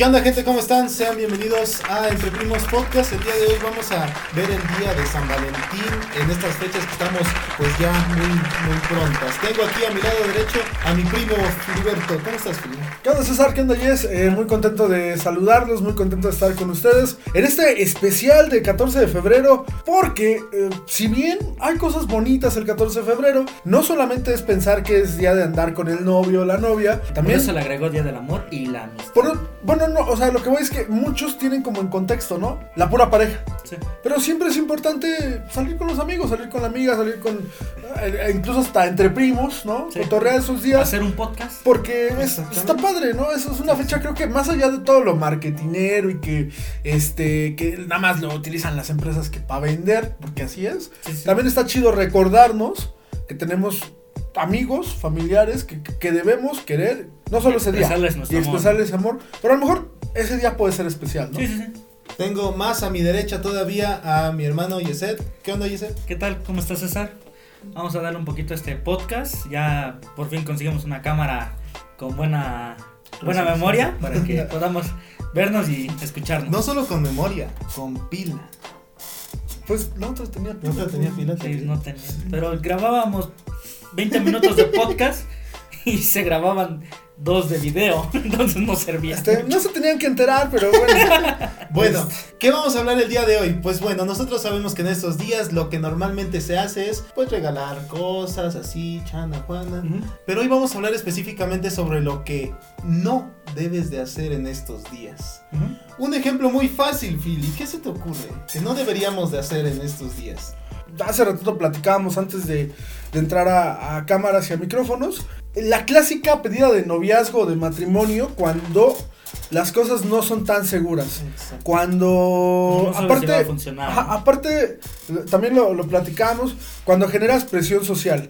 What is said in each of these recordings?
¿Qué onda gente? ¿Cómo están? Sean bienvenidos a Entre Primos Podcast. El día de hoy vamos a ver el día de San Valentín en estas fechas que estamos pues ya muy, muy prontas. Tengo aquí a mi lado derecho a mi primo Filiberto. ¿Cómo estás, Filiberto? ¿Qué onda César? ¿Qué onda Jess? Eh, muy contento de saludarlos, muy contento de estar con ustedes en este especial de 14 de febrero porque eh, si bien hay cosas bonitas el 14 de febrero, no solamente es pensar que es día de andar con el novio o la novia, también... Por eso le agregó Día del Amor y la amistad. Por- bueno, no, o sea, lo que voy es que muchos tienen como en contexto, ¿no? La pura pareja. Sí. Pero siempre es importante salir con los amigos, salir con la amiga, salir con... eh, incluso hasta entre primos, ¿no? Sí. Cotorrear esos días. Hacer un podcast. Porque es- está padre, ¿no? Eso es una fecha, creo que más allá de todo lo marketinero y que este que nada más lo utilizan las empresas que para vender, porque así es. Sí. También está chido recordarnos que tenemos amigos, familiares que, que debemos querer, no solo ese día, Expresarles nuestro y amor. expresarles amor, pero a lo mejor ese día puede ser especial, ¿no? Sí, sí, sí. Tengo más a mi derecha todavía a mi hermano Yeset. ¿Qué onda, Yeset? ¿Qué tal? ¿Cómo estás, César? Vamos a darle un poquito a este podcast. Ya por fin conseguimos una cámara con buena, buena memoria para que podamos vernos y escucharnos. No solo con memoria, con pila. Pues la otra tenía La otra tenía pila. Sí, no tenía. Pero grabábamos 20 minutos de podcast y se grababan dos de video. Entonces no servía. Este, no se tenían que enterar, pero bueno. Bueno, ¿qué vamos a hablar el día de hoy? Pues bueno, nosotros sabemos que en estos días lo que normalmente se hace es pues regalar cosas así, chana, juana. Pero hoy vamos a hablar específicamente sobre lo que no debes de hacer en estos días. Un ejemplo muy fácil, Philly. ¿Qué se te ocurre que no deberíamos de hacer en estos días? Hace ratito platicábamos antes de, de entrar a, a cámaras y a micrófonos. La clásica pedida de noviazgo o de matrimonio cuando las cosas no son tan seguras. Cuando No aparte, si va a funcionar, ajá, ¿no? aparte también lo, lo platicamos, cuando generas presión social,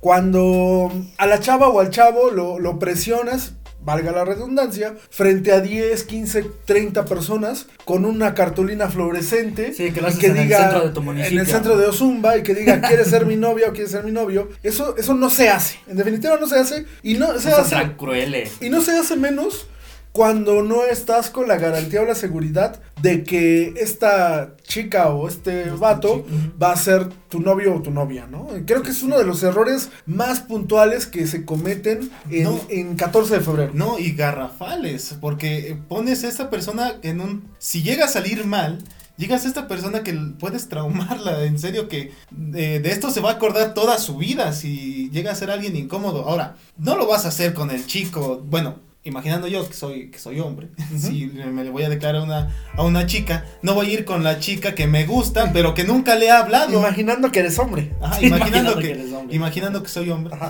cuando a la chava o al chavo lo, lo presionas, valga la redundancia, frente a 10, 15, 30 personas con una cartulina fluorescente Sí, que lo y haces en el centro de tu municipio. en el centro de Ozumba y que diga quieres ser mi novia o quieres ser mi novio, eso eso no se hace. En definitiva no se hace y no se hace crueles. y no se hace menos cuando no estás con la garantía o la seguridad de que esta chica o este vato va a ser tu novio o tu novia, ¿no? Creo que es uno de los errores más puntuales que se cometen en, No. en 14 de febrero. No, y garrafales, porque pones a esta persona en un... Si llega a salir mal, llegas a esta persona que puedes traumarla, en serio que eh, de esto se va a acordar toda su vida si llega a ser alguien incómodo. Ahora, no lo vas a hacer con el chico, bueno... Imaginando yo que soy, que soy hombre, si me le voy a declarar a una, a una chica, no voy a ir con la chica que me gusta, pero que nunca le he hablado. Imaginando que eres hombre. Ajá, Sí, imaginando, imaginando que, que eres hombre. imaginando que soy hombre.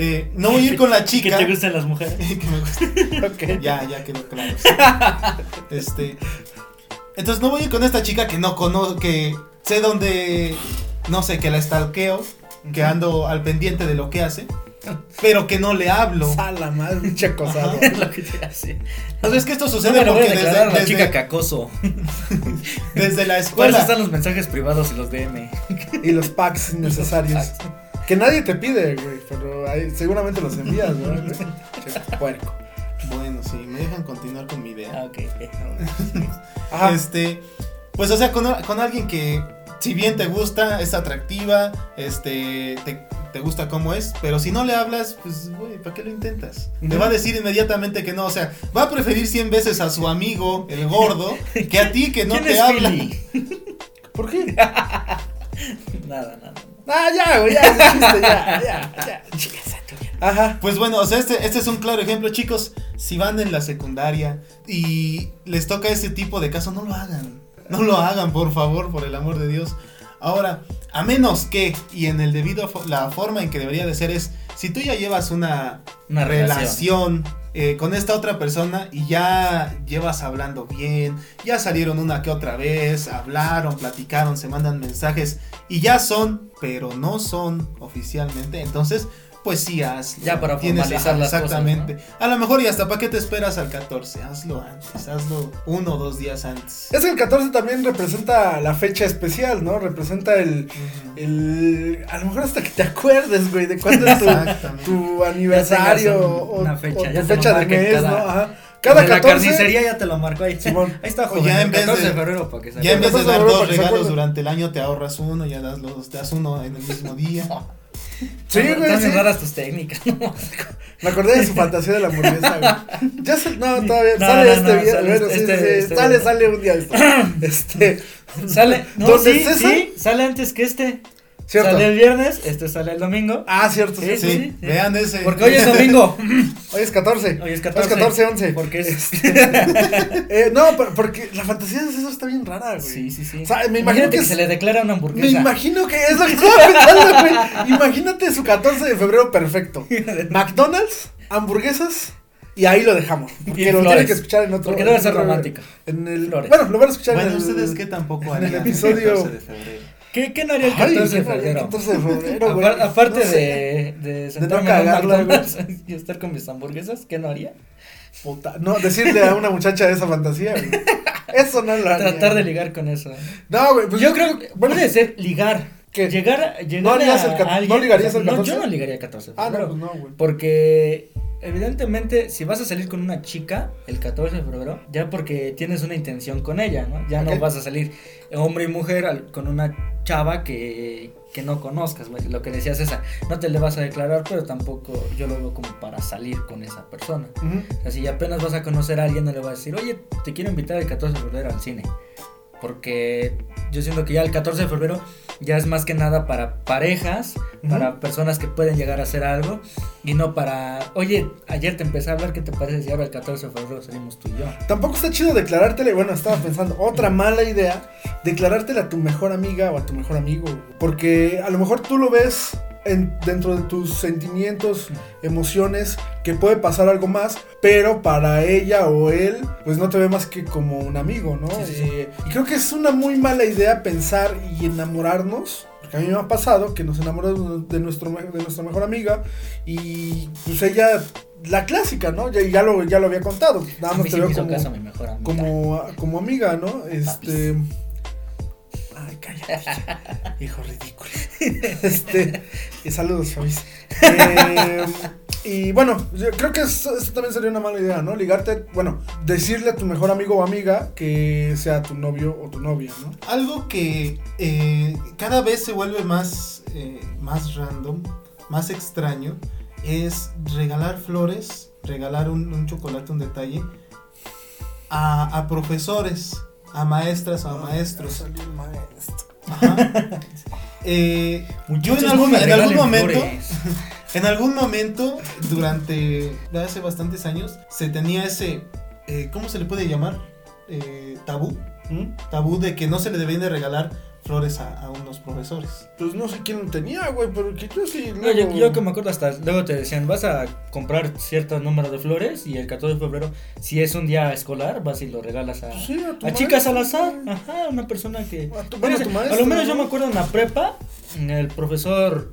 Eh, no voy a ir con la Que chica. te gustan las mujeres. que me. Ya, ya quedó claro. este. Entonces no voy a ir con esta chica que no conozco, que sé dónde, no sé, que la stalkeo, que ando al pendiente de lo que hace, pero que no le hablo. Sala acosado. Ajá. Es lo que te hace. Entonces es que esto No sucede me lo voy a porque desde, la chica desde, cacoso. desde la Por eso escuela. están los mensajes privados y los DM. Y los packs innecesarios. Que nadie te pide, güey, pero ahí seguramente los envías, ¿no? Puerco. Bueno, sí, me dejan continuar con mi idea. Ah, ok. Ajá. Este, pues o sea, con, con alguien que si bien te gusta, es atractiva, este, te, te gusta cómo es, pero si no le hablas, pues, güey, ¿para qué lo intentas? Te va a decir inmediatamente que no, o sea, va a preferir 100 veces a su amigo, el gordo, que a ti que no ¿Quién te es habla. ¿Por qué? Nada, nada. Ah, ya, güey, ya, ya, ya, ya. Ajá. Pues bueno, o sea, este, este es un claro ejemplo, chicos. Si van en la secundaria y les toca ese tipo de caso, no lo hagan. No lo hagan, por favor, por el amor de Dios. Ahora, a menos que, y en el debido, la forma en que debería de ser es, si tú ya llevas una, Una relación, eh, con esta otra persona y ya llevas hablando bien, ya salieron una que otra vez, hablaron, platicaron, se mandan mensajes y ya son, pero no son oficialmente, entonces pues sí hazlo. Ya para formalizar ajá, las cosas, Exactamente. A lo mejor y hasta para qué te esperas al 14, hazlo antes, hazlo uno o dos días antes. Es que el 14 también representa la fecha especial, ¿no? Representa el, el a lo mejor hasta que te acuerdes, güey, de cuándo es tu, Exactamente. tu aniversario o, un- una fecha, o ya tu fecha de mes, cada- ¿no? Ajá. Cada De la 14. carnicería ya te lo marcó ahí. Simón. Ahí está, O joven. ya en el vez 14 de de- febrero para que salga. Ya en vez de dar dos regalos durante el año, te ahorras uno, ya das, los, te das uno en el mismo día. Sí, Están güey, bien sí. raras tus técnicas. Me acordé de su fantasía de la hamburguesa, güey. Ya se, no, todavía No, sale no, este no, sale bueno, este- sí, este- sale, sale un día esto. Este, Sale, no, sí, sale antes que este. Cierto. Sale el viernes, este sale el domingo. Ah, cierto, sí. Sí, Sí, sí. vean ese. Porque hoy es domingo. Hoy es 14. Hoy es 14. 14, 11. Porque es. Eh, no, pero- porque la fantasía de eso está bien rara, güey. Sí, sí, sí. O sea, me imagino Imagínate que que, es- se le declara una Me hamburguesa. imagino que es lo que estaba pensando, güey. Imagínate su 14 de febrero perfecto. McDonald's, hamburguesas y ahí lo dejamos. Porque lo tienen que escuchar en otro. Porque debe en ser otro- romántica. En el, Flores. bueno, lo van a escuchar Bueno, en el. ustedes que tampoco en el episodio- 14 de febrero. ¿Qué, ¿Qué no haría el Ay, 14 de ¿qué haría el febrero? 14 de febrero, güey. Apar- aparte No sé. de, de sentarme no en un cagarla. McDonald's y estar con mis hamburguesas, ¿qué no haría? Puta, no, decirle a una muchacha de esa fantasía, güey. Eso no lo haría. Tratar de ligar con eso. No, güey, pues yo creo que bueno, puede ser ligar. ¿Qué? Llegar, a- llegar ¿No harías a el cat- no alguien- ligarías el No, 14? yo no ligaría el 14 de Ah, no, febrero. pues no, güey. Porque evidentemente si vas a salir con una chica el 14 de febrero, ya porque tienes una intención con ella, ¿no? Ya no vas a salir hombre y mujer al- con una chava que, que no conozcas, güey. Lo que decías esa, no te le vas a declarar, pero tampoco yo lo veo como para salir con esa persona. O sea, si apenas vas a conocer a alguien, no le vas a decir, oye, te quiero invitar el 14 de febrero al cine. Porque yo siento que ya el 14 de febrero ya es más que nada para parejas, para personas que pueden llegar a hacer algo y no para, oye, ayer te empecé a hablar, ¿qué te parece si ahora el 14 de febrero salimos tú y yo? Tampoco está chido declarártele, bueno, estaba pensando, otra mala idea, declarártele a tu mejor amiga o a tu mejor amigo. Porque a lo mejor tú lo ves en- dentro de tus sentimientos, emociones, que puede pasar algo más, pero para ella o él, pues no te ve más que como un amigo, ¿no? Sí. Eh, y creo que es una muy mala idea pensar y enamorarnos. Porque a mí me ha pasado que nos enamoramos de, nuestro, de nuestra mejor amiga y pues ella, la clásica, ¿no? Ya, ya, lo, ya lo había contado. Nada más te veo como, caso mi mejor amiga. como, como amiga, ¿no? Este. Cállate. Hijo ridículo. Este. Y saludos, Fabis. Eh, y bueno, yo creo que eso, eso también sería una mala idea, ¿no? Ligarte, bueno, decirle a tu mejor amigo o amiga que sea tu novio o tu novia, ¿no? Algo que eh, cada vez se vuelve más, eh, más random, más extraño, es regalar flores, regalar un, un chocolate, un detalle a, a profesores, a maestras o a maestros. Ajá. Eh, yo en algún, en algún momento, en algún momento, durante hace bastantes años, se tenía ese, eh, ¿cómo se le puede llamar? Eh, tabú, ¿Mm? tabú de que no se le debían de regalar flores a, a unos profesores. Pues no sé quién lo tenía, güey, pero que yo sí. No, yo, luego- yo que me acuerdo hasta luego te decían, vas a comprar cierto número de flores y el 14 de febrero, si es un día escolar, vas y lo regalas a, sí, a tu a chicas al azar. Ajá, una persona que... A tu- bueno, a tu a maestro, lo menos yo me acuerdo en la prepa, el profesor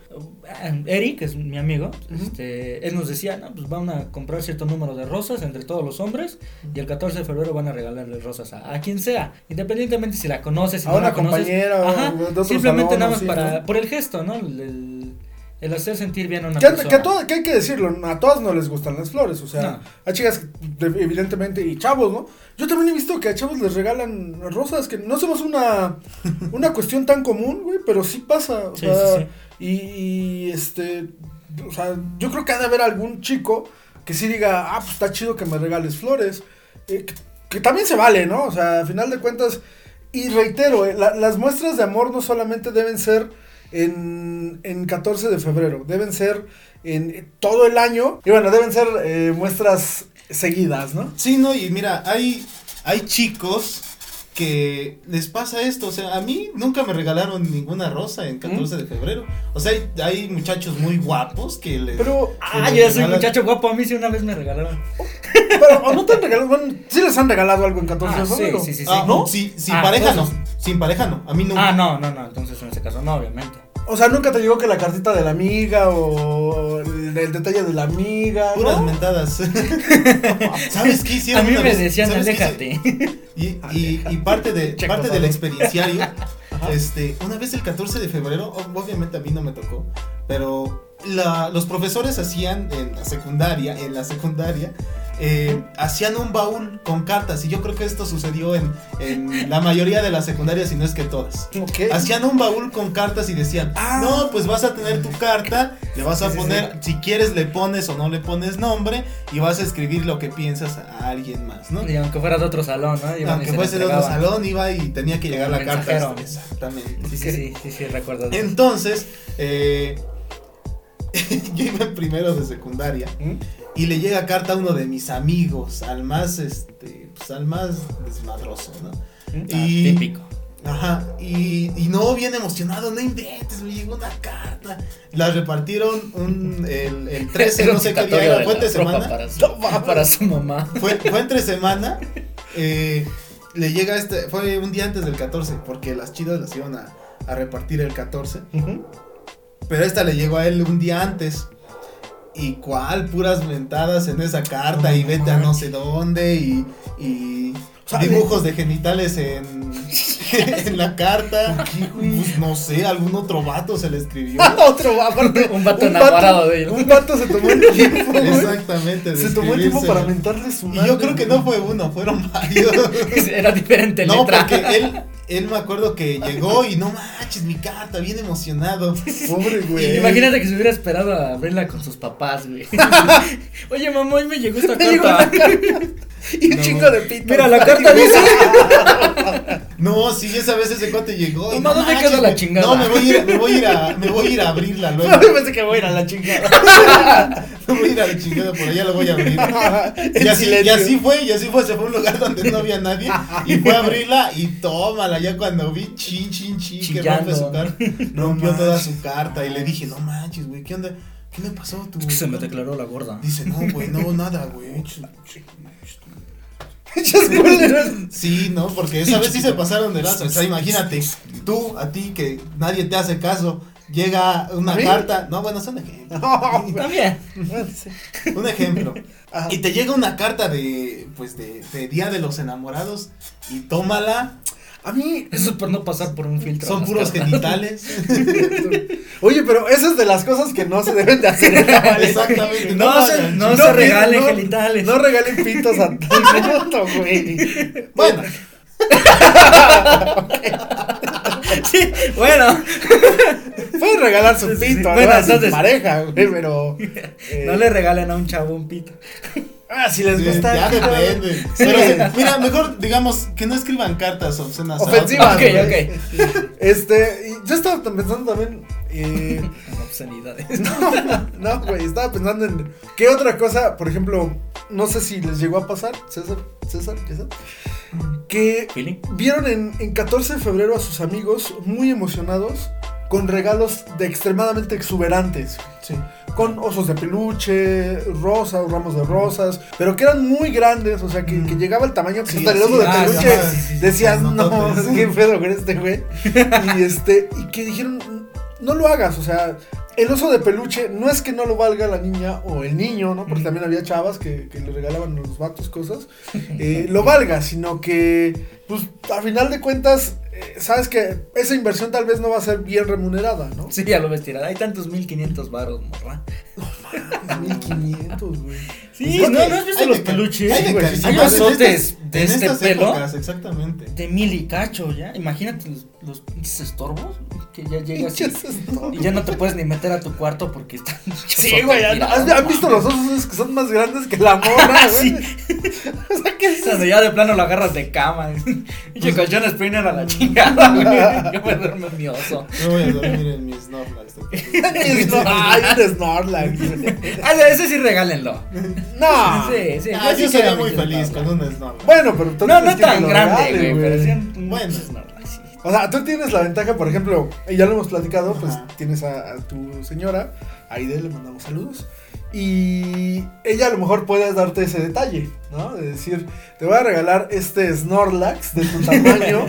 eh, Eric, que es mi amigo, este, él nos decía, no, pues van a comprar cierto número de rosas entre todos los hombres y el 14 de febrero van a regalarle rosas a, a quien sea, independientemente si la conoces, si A no una la conoces. compañera o Ajá, de simplemente nada más sí, para, ¿no? por el gesto, ¿no? El, el- el hacer sentir bien a una Que, persona. que, a todas- que hay que decirlo, a todas no les gustan las flores, o sea, No. hay chicas evidentemente y chavos, ¿no? Yo también he visto que a chavos les regalan rosas, que no somos una, una cuestión tan común, güey, pero sí pasa, o Sí, sea, sí, sí. Y, y, este, o sea, yo creo que ha de haber algún chico que sí diga, ah, pues está chido que me regales flores, eh, que, que también se vale, ¿no? O sea, a final de cuentas, y reitero, eh, la- las muestras de amor no solamente deben ser en, en 14 de febrero, deben ser en todo el año, y bueno, deben ser eh, muestras seguidas, ¿no? Sí, no, y mira, hay, hay chicos que les pasa esto, o sea, a mí nunca me regalaron ninguna rosa en 14 de febrero. O sea, hay, hay muchachos muy guapos que les... Pero, Ah, que yo les soy regalan- muchacho guapo, a mí sí una vez me regalaron. pero ¿o no te han regalado, bueno, sí les han regalado algo en 14 Ah, de sí, febrero. sí, sí, sí. Ah, ¿No? Sí, sin Ah, pareja no, entonces- sin pareja no, a mí nunca. Ah, no, no, no, entonces en ese caso no, obviamente. O sea, nunca te llegó que la cartita de la amiga o el, el detalle de la amiga. ¿no? Puras mentadas. ¿Sabes qué A hicieron mí una me decían, ¿Sabes qué aléjate. Y, y, y parte, de, Che, parte del experienciario, este, una vez el 14 de febrero, ob- obviamente a mí no me tocó, pero la- los profesores hacían en la secundaria, en la secundaria, eh, hacían un baúl con cartas y yo creo que esto sucedió en, en la mayoría de las secundarias, si no es que todas. Hacían un baúl con cartas y decían, Ah. no, pues vas a tener tu carta, le vas a Sí, sí, poner, si quieres le pones o no le pones nombre y vas a escribir lo que piensas a alguien más, ¿no? Y aunque fuera de otro salón, ¿no? Iban y Aunque se fuese de otro salón, iba y tenía que llegar la El carta. mensajero. Exactamente. Sí, sí, sí, sí, recuerdo. Entonces, eh, yo iba en primero de secundaria ¿Mm? Y le llega carta a uno de mis amigos, al más, este, pues al más desmadroso, ¿no? Y- típico. Ajá, y, y no, bien emocionado, no inventes, me llegó una carta. La repartieron un, el, el 13, Era no sé qué día era, fue entre semana. Para su, para su mamá. Fue, fue entre semana. eh, le llega este, fue un día antes del 14, porque las chidas las iban a, a repartir el 14. Ujú. Pero esta le llegó a él un día antes. Y cuál, puras mentadas en esa carta No y vete a no sé dónde y, y dibujos de genitales en, en la carta. Pues no sé, algún otro vato se le escribió. Otro, aparte. Un vato enamorado de ella. Un vato se tomó el tiempo. Exactamente. Se tomó el tiempo para mentarle su Y madre. yo creo que no fue uno, fueron varios. Era diferente No, letra. porque él, él me acuerdo que llegó y no manches, mi carta, bien emocionado. Pobre güey. Imagínate que se hubiera esperado a abrirla con sus papás, güey. Oye, mamá, hoy me llegó esta carta. Y un No. chingo de pito. Mira, la carta dice. No, sí, esa vez ese cuate llegó. y Mamá, no ¿dónde queda la me- chingada? No, me voy a ir, me voy a ir a, me voy a ir a abrirla luego. Yo pensé que voy a ir a la chingada. Me voy a ir a la chingada por allá, la voy a abrir. Y así, y silencio. así fue, y así fue, se fue a un lugar donde no había nadie y fue a abrirla y tómala, ya cuando vi chin chin chin que rompe su carta, No rompió toda su carta y le dije, no manches, güey, ¿qué onda? ¿Qué me pasó? Tu Es que se me carta?" declaró la gorda. Dice, no, güey, no, nada, güey. Sí, no, porque esa vez sí se pasaron de lazo. O sea, imagínate, tú, a ti que nadie te hace caso, llega una carta. No, bueno, es un ejemplo. No, También. Un ejemplo. Y te llega una carta de, pues, de, de Día de los Enamorados y tómala. A mí. Eso es por no pasar por un filtro. Son puros cartas. genitales. Oye, pero esas es de las cosas que no se deben de hacer. Exactamente. No, lo se, no se regalen no, genitales. No regalen pitos a todo güey. Bueno, Sí, bueno. Pueden regalar su pito, sí. ¿no? Bueno, a su pareja, güey, pero. eh, No le regalen a un chavo un pito. Ah, si les sí, gusta. ya depende. Pero, mira, mejor digamos que no escriban cartas obscenas. a Ofensivas. Ok, ok. Este, yo estaba pensando también. Eh, obscenidades. no, no, güey, estaba pensando en. ¿Qué otra cosa? Por ejemplo, no sé si les llegó a pasar, César, César, César, que ¿Feeling? vieron en, en 14 de febrero a sus amigos muy emocionados con regalos de extremadamente exuberantes. Sí. Con osos de peluche, rosas, ramos de rosas, pero que eran muy grandes, o sea, que, que llegaba el tamaño que Sí, el oso de ah, peluche sí, sí, sí, decías, no, grandototes. qué pedo con este güey. Y este, y que dijeron, no lo hagas, o sea, el oso de peluche no es que no lo valga la niña o el niño, ¿no? Porque también había chavas que, que le regalaban a los vatos cosas, eh, lo valga, sino que, pues, a final de cuentas, eh, sabes que esa inversión tal vez no va a ser bien remunerada, ¿no? Sí, ya lo ves tirado. Hay tantos 1500 varos, morra. 1500, güey. Sí, Es no, que ¿no has visto los peluches? Hay, de güey, hay en este pelo. épocas, exactamente. De mil y cacho, ya. Imagínate los, los pinches estorbos que ya llegas y, y ya no te puedes ni meter a tu cuarto porque están. Sí, güey, ¿han, han visto los osos que son más grandes que la morra, güey? Sí. O sea, ¿qué es? Cuando ya de plano lo agarras de cama. Y el colchón Springer a la chingada, güey. Yo me duermo en mi oso. Yo voy a dormir en mis Snorlax. Ay, un Snorlax. Ah, ese sí regálenlo. No. Sí, sí. Ah, yo sí sería muy mi feliz Snorlax. con un Snorlax. Bueno, pero tú No, no tan grande, regale, güey, pero sí un Bueno. Snorlax. O sea, tú tienes la ventaja, por ejemplo, y ya lo hemos platicado, pues tienes a, a tu señora, Aide le mandamos saludos. Y ella a lo mejor puede darte ese detalle, ¿no? De decir, te voy a regalar este Snorlax de tu tamaño,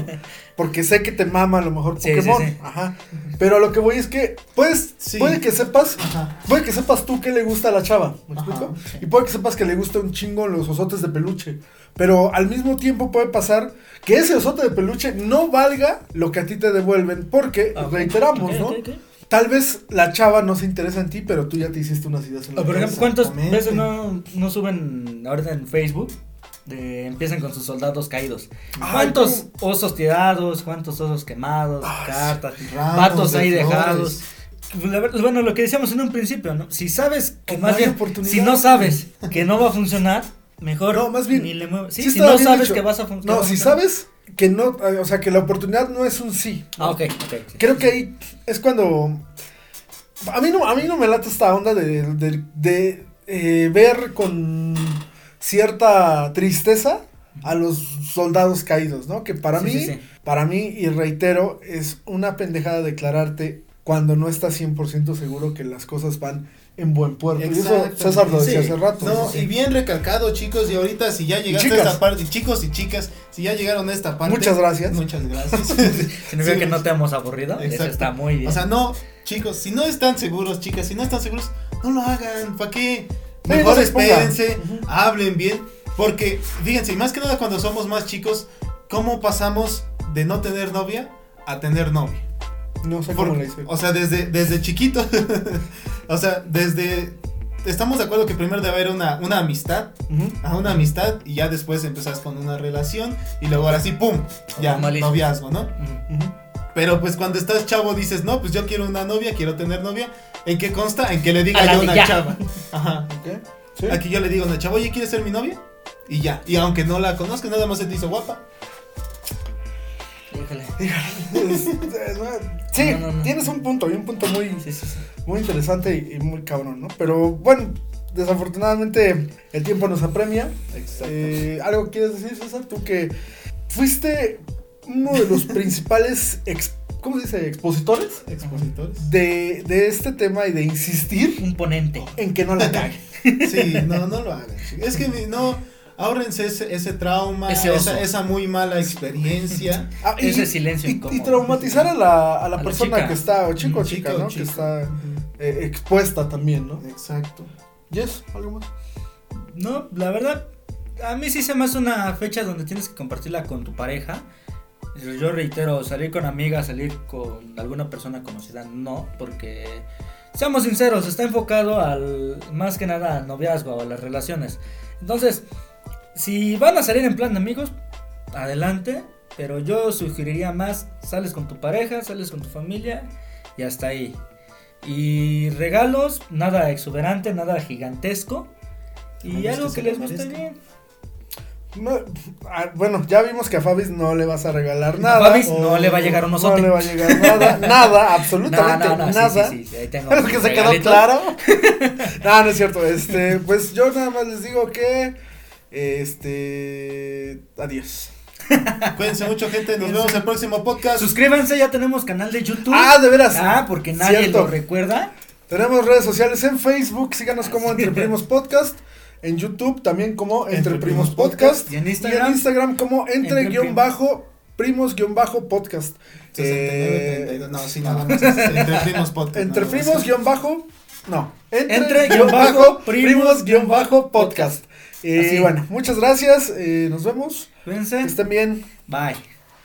porque sé que te mama a lo mejor Sí, sí, Pokémon. sí. Ajá. Pero a lo que voy es que, puedes, Sí. puede que sepas, Ajá. puede que sepas tú que le gusta a la chava, ¿me Ajá, explico? sí. Y puede que sepas que le gusta un chingo los osotes de peluche. Pero al mismo tiempo puede pasar que ese osote de peluche no valga lo que a ti te devuelven. Porque, Ah, reiteramos, Ok, ¿no? ok, ok. Tal vez la chava no se interesa en ti, pero tú ya te hiciste unas ideas en la O por ejemplo, ¿cuántas veces no, no suben ahorita en Facebook? De, empiezan con sus soldados caídos. Ay, ¿Cuántos osos tirados? ¿Cuántos osos quemados? Ah, cartas. Ramos de ahí flores. dejados. Bueno, lo que decíamos en un principio, ¿no? Si sabes que más bien, si no sabes que no va a funcionar, mejor No, más bien, ni le. Sí, Sí si no sabes que vas a fun- que va No, si funcionar. sabes que no, eh, o sea, que la oportunidad no es un sí. Ah, ok, sí. Creo que ahí es cuando a mí no a mí no me late esta onda de, de, de, eh, ver con cierta tristeza a los soldados caídos, ¿no? Que para mí, para mí y reitero es una pendejada declararte cuando no estás 100% seguro que las cosas van en buen puerto. Y eso. César lo decía Sí. hace rato. No, Sí, y bien recalcado, chicos, y ahorita si ya llegaste a esta parte, chicos y chicas, si ya llegaron a esta parte. Muchas gracias. Muchas gracias. Significa Sí. que no te hemos aburrido. Eso está muy bien. O sea, no, chicos, si no están seguros, chicas, si no están seguros, no lo hagan. ¿Para qué? Mejor espérense, hablen bien. Porque, fíjense, y más que nada cuando somos más chicos, ¿cómo pasamos de no tener novia a tener novia? No sé Por- cómo le hice. o sea, desde, desde chiquito, o sea, desde... Estamos de acuerdo que primero debe haber una, una amistad, a una amistad, y ya después empezás con una relación, y luego ahora sí, ¡pum! Ya, noviazgo, ¿no? Pero pues cuando estás chavo dices, no, pues yo quiero una novia, quiero tener novia. ¿En qué consta? En que le diga A yo a una ya. chava. Ajá. Ok. Sí. Aquí yo le digo a una chava, oye, ¿quieres ser mi novia? Y ya. Y aunque no la conozcas, nada más se te hizo guapa. Sí, No, no, no. tienes un punto, y un punto muy, Sí, sí, sí. muy interesante y, y muy cabrón, ¿no? Pero bueno, desafortunadamente el tiempo nos apremia. Exacto. Eh, ¿Algo quieres decir, César? Tú que fuiste uno de los principales, ¿cómo se dice? Expositores Expositores. de, de este tema y de insistir Un ponente. en que no la cague. Sí, no, no lo hagan. Es que no, ahórrense ese, ese trauma, Ese esa, esa muy mala experiencia. Ah, y, Ese silencio y- traumatizar a la, a la A persona que está, o chico o chica, chico, ¿no? chico. Que está eh, expuesta también, ¿no? Exacto. Yes, algo más. No, la verdad, a mí sí se me hace una fecha donde tienes que compartirla con tu pareja. Yo reitero, salir con amigas, salir con alguna persona conocida, no, porque seamos sinceros, está enfocado al más que nada al noviazgo o a las relaciones. Entonces, si van a salir en plan de amigos, adelante, pero yo sugeriría más, sales con tu pareja, sales con tu familia y hasta ahí. Y regalos, nada exuberante, nada gigantesco. Y algo que les guste bien. No, ah, bueno, ya vimos que a Fabis no le vas a regalar A nada. Fabis o- no le va a llegar un No osote. le va a llegar nada, nada, absolutamente No, no, no, sí, nada. sí, sí, ahí tengo Creo que mis se quedó claro. no, no es cierto. Este, pues yo nada más les digo que. Este. Adiós. Cuídense mucho, gente. Nos vemos en el próximo podcast. Suscríbanse, ya tenemos canal de YouTube. Ah, de veras. Ah, porque nadie Cierto. lo recuerda. Tenemos redes sociales en Facebook, síganos como Entre Primos Podcast. En YouTube también como Entre, Entre Primos Primos Podcast. Y en Instagram. Y en Instagram como Entre, Entre guion bajo Primos guion bajo Podcast. 69, Eh, 32, no, sí, nada más. Entre primos podcast. Entre primos guion bajo. No. Entre, Entre guion bajo, primos guion bajo podcast. Y Así. bueno, muchas gracias. eh, nos vemos. Que Cuídense. estén bien. Bye.